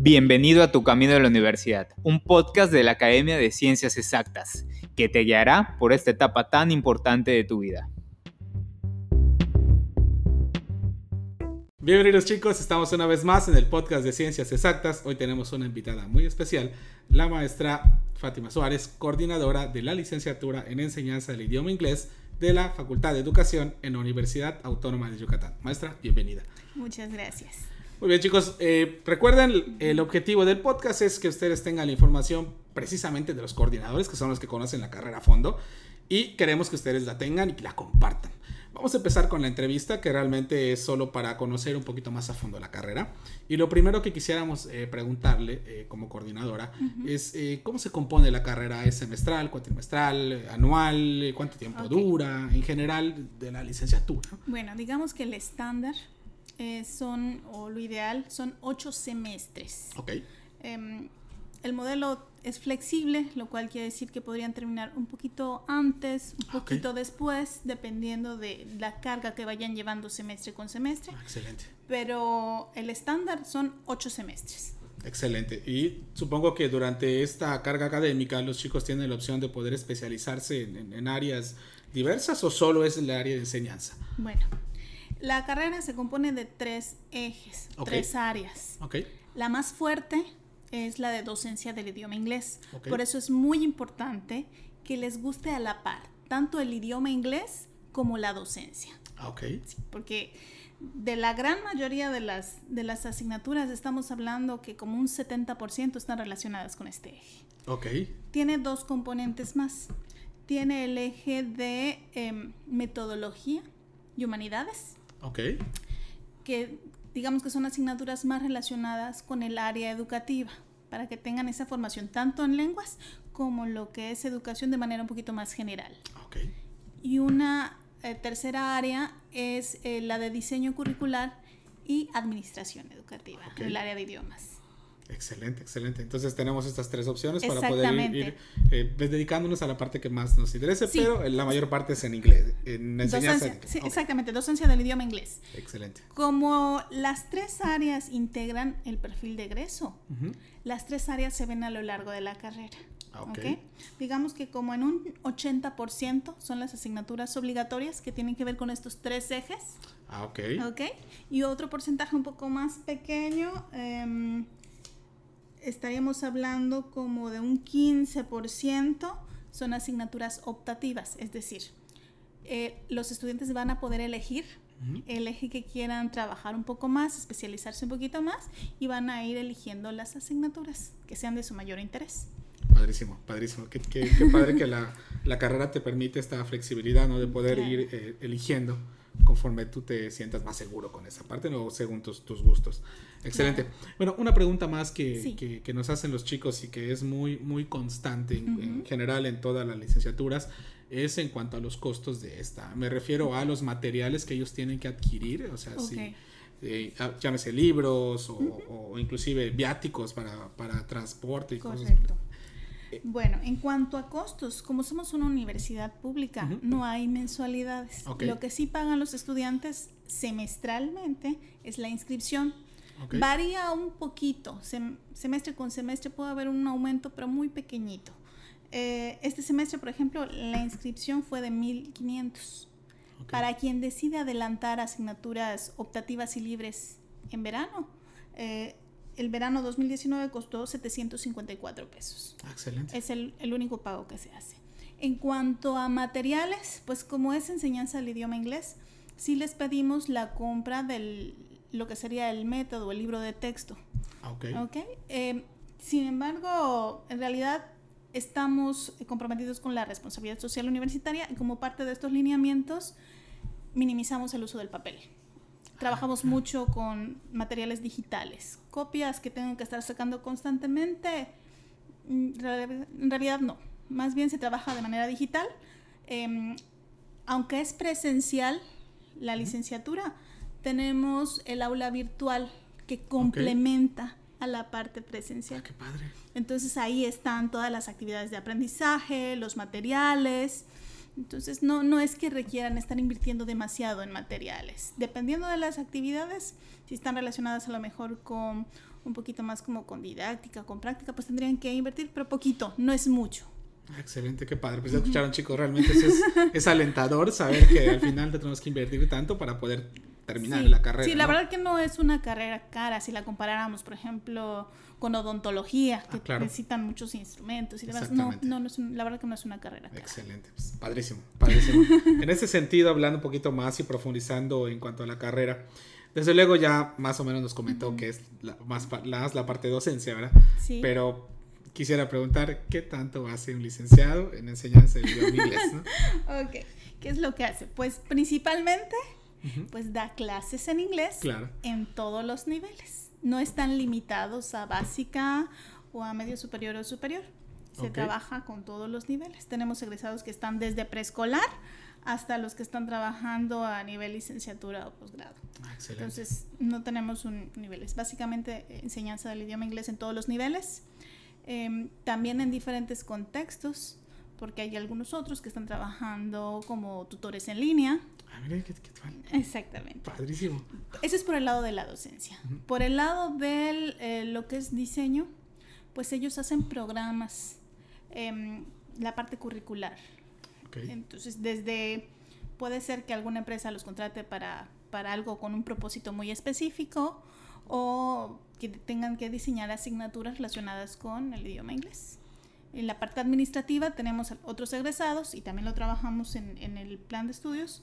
Bienvenido a Tu Camino de la Universidad, un podcast de la Academia de Ciencias Exactas, que te guiará por esta etapa tan importante de tu vida. Bienvenidos chicos, estamos una vez más en el podcast de Ciencias Exactas. Hoy tenemos una invitada muy especial, la maestra Fátima Suárez, coordinadora de la licenciatura en enseñanza del idioma inglés de la Facultad de Educación en la Universidad Autónoma de Yucatán. Maestra, bienvenida. Muchas gracias. Muy bien chicos, eh, recuerden, el objetivo del podcast es que ustedes tengan la información precisamente de los coordinadores, que son los que conocen la carrera a fondo, y queremos que ustedes la tengan y la compartan. Vamos a empezar con la entrevista, que realmente es solo para conocer un poquito más a fondo la carrera. Y lo primero que quisiéramos eh, preguntarle eh, como coordinadora es cómo se compone la carrera, ¿es semestral, cuatrimestral, anual, cuánto tiempo dura, en general de la licenciatura? Bueno, digamos que el estándar eh, son, o lo ideal, son ocho semestres. Ok. Em, el modelo es flexible, lo cual quiere decir que podrían terminar un poquito antes, un poquito después, dependiendo de la carga que vayan llevando semestre con semestre. Ah, excelente. Pero el estándar son ocho semestres. Excelente. Y supongo que durante esta carga académica los chicos tienen la opción de poder especializarse en, en áreas diversas o solo es el área de enseñanza. Bueno, la carrera se compone de tres ejes, tres áreas. La más fuerte es la de docencia del idioma inglés. Por eso es muy importante que les guste a la par tanto el idioma inglés como la docencia. Ah, porque de la gran mayoría de las, de las asignaturas estamos hablando que como un 70% están relacionadas con este eje. Okay. Tiene dos componentes más. Tiene el eje de em, metodología y humanidades Ok. Que digamos que son asignaturas más relacionadas con el área educativa, para que tengan esa formación tanto en lenguas como lo que es educación de manera un poquito más general. Ok. Y una eh, tercera área es eh, la de diseño curricular y administración educativa, el área de idiomas. Excelente, excelente. Entonces tenemos estas tres opciones para poder ir, eh, pues, dedicándonos a la parte que más nos interese, pero la mayor parte es en inglés, en enseñanza. Sí, exactamente, docencia del idioma inglés. Excelente. Como las tres áreas integran el perfil de egreso, las tres áreas se ven a lo largo de la carrera. Ah, okay. Digamos que como en un 80% son las asignaturas obligatorias que tienen que ver con estos tres ejes. Ah, ok. Ok. Y otro porcentaje un poco más pequeño. Eh, estaríamos hablando como de un 15% son asignaturas optativas, es decir, eh, los estudiantes van a poder elegir el eje que quieran trabajar un poco más, especializarse un poquito más y van a ir eligiendo las asignaturas que sean de su mayor interés. Padrísimo, padrísimo. Qué, padre que la, carrera te permite esta flexibilidad, ¿no? De poder ir eh, eligiendo conforme tú te sientas más seguro con esa parte, ¿no? Según tus, tus gustos. Excelente. Bueno, una pregunta más que, que, nos hacen los chicos y que es muy, muy constante en, general en todas las licenciaturas es en cuanto a los costos de esta. Me refiero a los materiales que ellos tienen que adquirir, o sea, si, eh, llámese libros o, inclusive viáticos para, para transporte y cosas. Bueno, en cuanto a costos, como somos una universidad pública, no hay mensualidades. Lo que sí pagan los estudiantes semestralmente es la inscripción Varía un poquito, semestre con semestre puede haber un aumento, pero muy pequeñito. Eh, este semestre, por ejemplo, la inscripción fue de 1.500. Para quien decide adelantar asignaturas optativas y libres en verano, eh, el verano 2019 costó 754 pesos. Ah, excelente. Es el, el, único pago que se hace. En cuanto a materiales, pues como es enseñanza del idioma inglés, sí les pedimos la compra del lo que sería el método, el libro de texto. Ah, ok. okay? Eh, sin embargo, en realidad estamos comprometidos con la responsabilidad social universitaria y como parte de estos lineamientos minimizamos el uso del papel. Trabajamos mucho con materiales digitales, copias que tengo que estar sacando constantemente. Mm, en realidad no, más bien se trabaja de manera digital. Em, aunque es presencial la licenciatura, tenemos el aula virtual que complementa a la parte presencial. Ah, qué padre. Entonces ahí están todas las actividades de aprendizaje, los materiales. Entonces no, no es que requieran estar invirtiendo demasiado en materiales. Dependiendo de las actividades, si están relacionadas a lo mejor con un poquito más como con didáctica, con práctica, pues tendrían que invertir, pero poquito, no es mucho. Excelente, qué padre. Pues ya escucharon, chicos, realmente es, es, alentador saber que al final tenemos que invertir tanto para poder terminar la carrera. Sí, la verdad que no es una carrera cara si la comparáramos, por ejemplo, con odontología, que ah, necesitan muchos instrumentos y demás. No, no, es la verdad que no es una carrera cara. Excelente, pues, padrísimo, padrísimo. en ese sentido, hablando un poquito más y profundizando en cuanto a la carrera, desde luego ya más o menos nos comentó que es la, más la, la parte de docencia, ¿verdad? Sí. Pero quisiera preguntar qué tanto hace un licenciado en enseñanza de idioma inglés, ¿no? ok, ¿qué es lo que hace? Pues principalmente, pues da clases en inglés en todos los niveles. No están limitados a básica o a medio superior o superior. Se trabaja con todos los niveles. Tenemos egresados que están desde preescolar hasta los que están trabajando a nivel licenciatura o posgrado. Ah, Entonces, no tenemos un nivel. Es básicamente enseñanza del idioma inglés en todos los niveles. Em, también en diferentes contextos, porque hay algunos otros que están trabajando como tutores en línea. Ah, mira, qué, Exactamente. Padrísimo. Eso es por el lado de la docencia. Por el lado de eh, lo que es diseño, pues ellos hacen programas, em, la parte curricular. Entonces, desde, puede ser que alguna empresa los contrate para, para algo con un propósito muy específico o que tengan que diseñar asignaturas relacionadas con el idioma inglés. En la parte administrativa tenemos otros egresados y también lo trabajamos en, en el plan de estudios.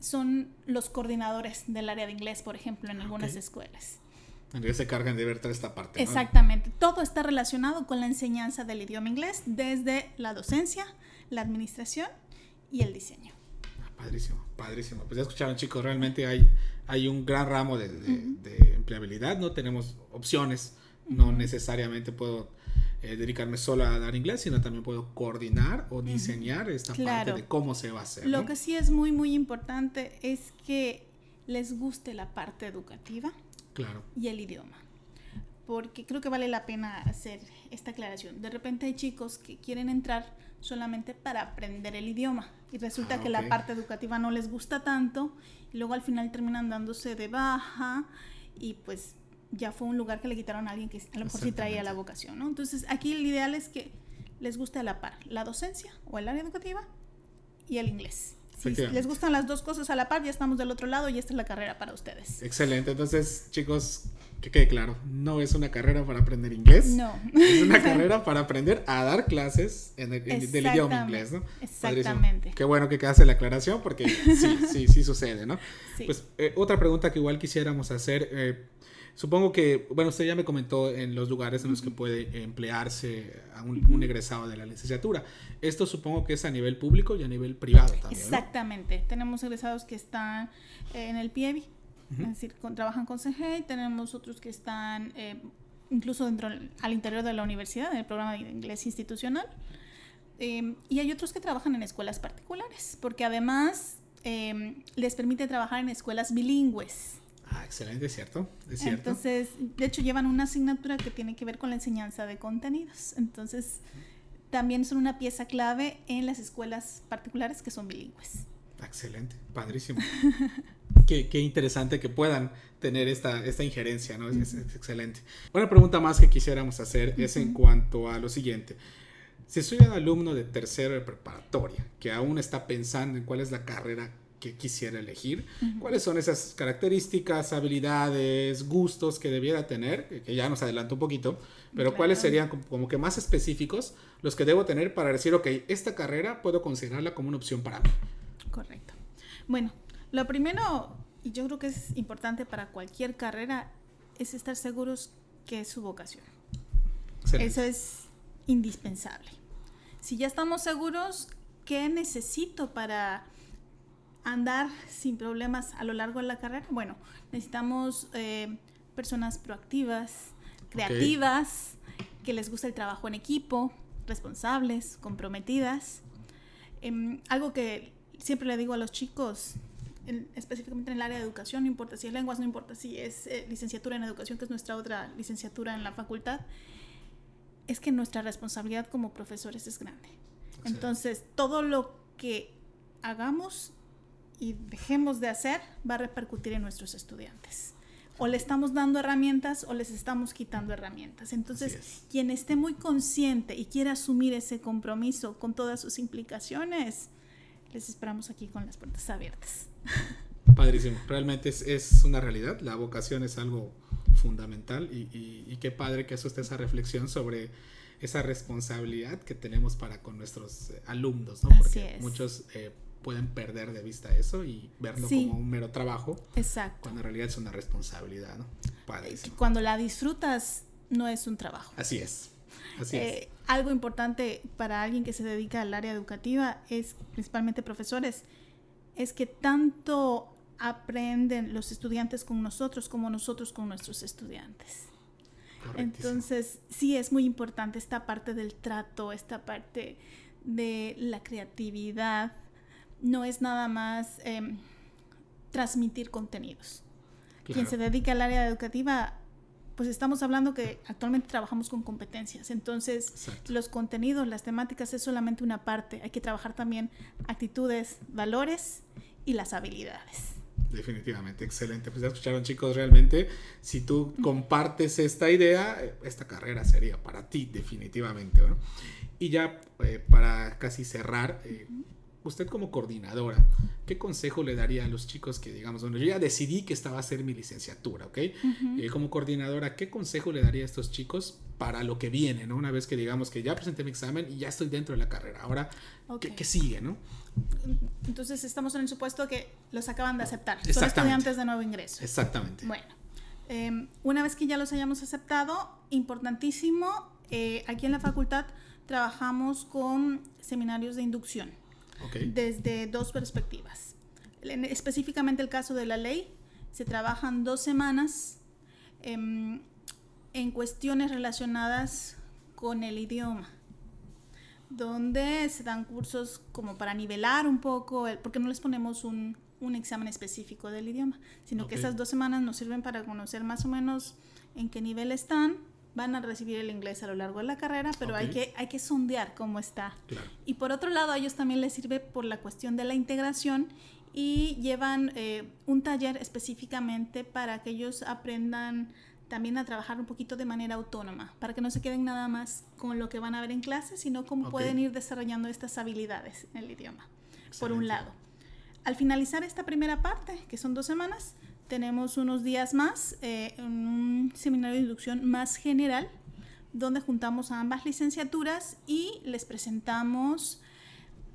Son los coordinadores del área de inglés, por ejemplo, en algunas escuelas. Entonces se cargan de ver toda esta parte. Exactamente. Todo está relacionado con la enseñanza del idioma inglés, desde la docencia, la administración y el diseño. Ah, padrísimo, padrísimo. Pues ya escucharon chicos, realmente hay hay un gran ramo de, empleabilidad, ¿no? Tenemos opciones, no necesariamente puedo eh, dedicarme solo a dar inglés, sino también puedo coordinar o diseñar esta parte de cómo se va a hacer. Lo que sí es muy, muy importante es que les guste la parte educativa claro. y el idioma. Porque creo que vale la pena hacer esta aclaración. De repente hay chicos que quieren entrar solamente para aprender el idioma y resulta ah, que la parte educativa no les gusta tanto y luego al final terminan dándose de baja y pues ya fue un lugar que le quitaron a alguien que a lo mejor sí traía la vocación, ¿no? Entonces aquí el ideal es que les guste a la par la docencia o el área educativa y el inglés. Si les gustan las dos cosas a la par, ya estamos del otro lado y esta es la carrera para ustedes. Excelente. Entonces, chicos, que quede claro, no es una carrera para aprender inglés. No. Es una carrera para aprender a dar clases en el, del idioma inglés, ¿no? Exactamente. Qué bueno que hace la aclaración porque sí, sí, sí sucede, ¿no? Pues eh, otra pregunta que igual quisiéramos hacer. Eh, Supongo que, bueno, usted ya me comentó en los lugares en los que puede emplearse a un, egresado de la licenciatura. Esto supongo que es a nivel público y a nivel privado también. Exactamente. Tenemos egresados que están eh, en el PIEBI, es decir, trabajan con CGE, tenemos otros que están eh, incluso dentro al interior de la universidad, en el programa de inglés institucional. Eh, y hay otros que trabajan en escuelas particulares, porque además les permite trabajar en escuelas bilingües. Ah, excelente, ¿cierto? Es cierto. Entonces, de hecho, llevan una asignatura que tiene que ver con la enseñanza de contenidos. Entonces, también son una pieza clave en las escuelas particulares que son bilingües. Excelente, padrísimo. qué, qué, interesante que puedan tener esta, esta injerencia, ¿no? Es, excelente. Una pregunta más que quisiéramos hacer es en cuanto a lo siguiente. Si soy un alumno de tercero de preparatoria que aún está pensando en cuál es la carrera que quisiera elegir, cuáles son esas características, habilidades, gustos que debiera tener, que ya nos adelanto un poquito, pero cuáles serían como que más específicos los que debo tener para decir, ok, esta carrera puedo considerarla como una opción para mí. Correcto. Bueno, lo primero, y yo creo que es importante para cualquier carrera, es estar seguros que es su vocación. Eso es indispensable. Si ya estamos seguros, ¿qué necesito para andar sin problemas a lo largo de la carrera? Bueno, necesitamos eh, personas proactivas, creativas, que les guste el trabajo en equipo, responsables, comprometidas. Em, algo que siempre le digo a los chicos, específicamente en el área de educación, no importa si es lenguas, no importa si es eh, licenciatura en educación, que es nuestra otra licenciatura en la facultad, es que nuestra responsabilidad como profesores es grande. Entonces, todo lo que hagamos y dejemos de hacer va a repercutir en nuestros estudiantes. O le estamos dando herramientas o les estamos quitando herramientas. Entonces, quien esté muy consciente y quiera asumir ese compromiso con todas sus implicaciones, les esperamos aquí con las puertas abiertas. Padrísimo, realmente es, es una realidad, la vocación es algo fundamental y, y, qué padre que eso esté esa reflexión sobre esa responsabilidad que tenemos para con nuestros eh, alumnos, ¿no? Porque muchos eh, pueden perder de vista eso y verlo como un mero trabajo. Exacto. Cuando en realidad es una responsabilidad, ¿no? Padrísimo. Cuando la disfrutas, no es un trabajo. Así es. Así es. Eh, algo importante para alguien que se dedica al área educativa es, principalmente profesores, es que tanto aprenden los estudiantes con nosotros como nosotros con nuestros estudiantes. Entonces, sí es muy importante esta parte del trato, esta parte de la creatividad. No es nada más em, transmitir contenidos. Quien se dedica al área educativa, pues estamos hablando que actualmente trabajamos con competencias. Entonces, los contenidos, las temáticas es solamente una parte. Hay que trabajar también actitudes, valores y las habilidades. Definitivamente, excelente. Pues ya escucharon chicos, realmente, si tú compartes esta idea, esta carrera sería para ti, definitivamente. Y ya eh, para casi cerrar, eh, usted como coordinadora, ¿qué consejo le daría a los chicos que, digamos, bueno, yo ya decidí que esta va a ser mi licenciatura, ¿ok? Eh, como coordinadora, ¿qué consejo le daría a estos chicos para lo que viene, ¿no? Una vez que digamos que ya presenté mi examen y ya estoy dentro de la carrera, ahora, ¿qué, sigue, ¿no? Entonces estamos en el supuesto que los acaban de aceptar, son estudiantes de nuevo ingreso. Exactamente. Bueno, em, una vez que ya los hayamos aceptado, importantísimo, eh, aquí en la facultad trabajamos con seminarios de inducción desde dos perspectivas. específicamente el caso de la ley, se trabajan dos semanas em, en cuestiones relacionadas con el idioma, donde se dan cursos como para nivelar un poco, porque no les ponemos un, un examen específico del idioma, sino que esas dos semanas nos sirven para conocer más o menos en qué nivel están van a recibir el inglés a lo largo de la carrera, pero hay, que, hay que sondear cómo está. Y por otro lado, a ellos también les sirve por la cuestión de la integración y llevan eh, un taller específicamente para que ellos aprendan también a trabajar un poquito de manera autónoma, para que no se queden nada más con lo que van a ver en clase, sino cómo pueden ir desarrollando estas habilidades en el idioma, por un lado. Al finalizar esta primera parte, que son dos semanas, tenemos unos días más eh, en un seminario de inducción más general, donde juntamos a ambas licenciaturas y les presentamos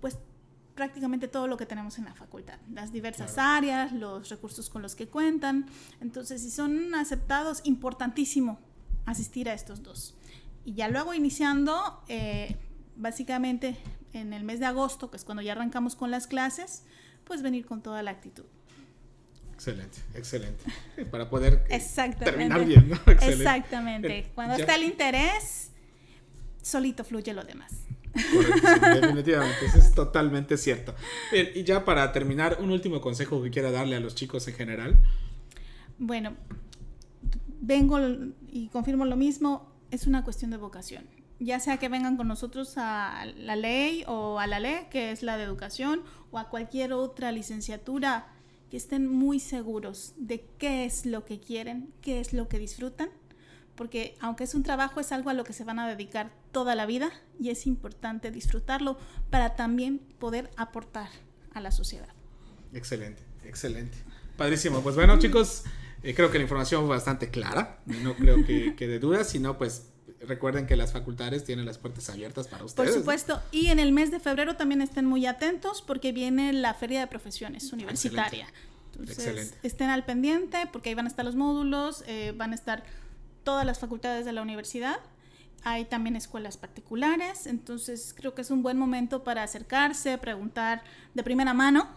pues prácticamente todo lo que tenemos en la facultad, las diversas áreas, los recursos con los que cuentan. Entonces, si son aceptados, importantísimo asistir a estos dos. Y ya luego iniciando, eh, básicamente en el mes de agosto, que es cuando ya arrancamos con las clases, pues venir con toda la actitud. Excelente, excelente. Para poder eh, terminar bien, ¿no? Exactamente. Cuando está el interés, solito fluye lo demás. Correcto, definitivamente, eso es totalmente cierto. Bien, y ya para terminar, un último consejo que quiera darle a los chicos en general. Bueno, vengo y confirmo lo mismo, es una cuestión de vocación. Ya sea que vengan con nosotros a la ley o a la ley, que es la de educación, o a cualquier otra licenciatura que estén muy seguros de qué es lo que quieren, qué es lo que disfrutan, porque aunque es un trabajo, es algo a lo que se van a dedicar toda la vida y es importante disfrutarlo para también poder aportar a la sociedad. Excelente, excelente. Padrísimo. Pues bueno, chicos, eh, creo que la información fue bastante clara. No creo que, que de dudas, sino pues recuerden que las facultades tienen las puertas abiertas para ustedes. Por supuesto, y en el mes de febrero también estén muy atentos porque viene la Feria de Profesiones Universitaria. Entonces, estén al pendiente porque ahí van a estar los módulos, eh, van a estar todas las facultades de la universidad. Hay también escuelas particulares, entonces creo que es un buen momento para acercarse, preguntar de primera mano,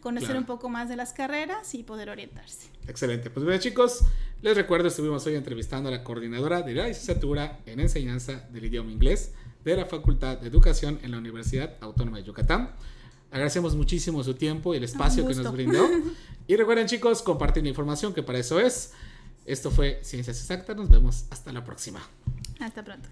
conocer un poco más de las carreras y poder orientarse. Excelente. Pues bueno, chicos, les recuerdo, estuvimos hoy entrevistando a la coordinadora de la licenciatura en enseñanza del idioma inglés de la Facultad de Educación en la Universidad Autónoma de Yucatán. Agradecemos muchísimo su tiempo y el espacio que nos brindó. Y recuerden chicos, compartir la información que para eso es. Esto fue Ciencias Exactas. Nos vemos hasta la próxima. Hasta pronto.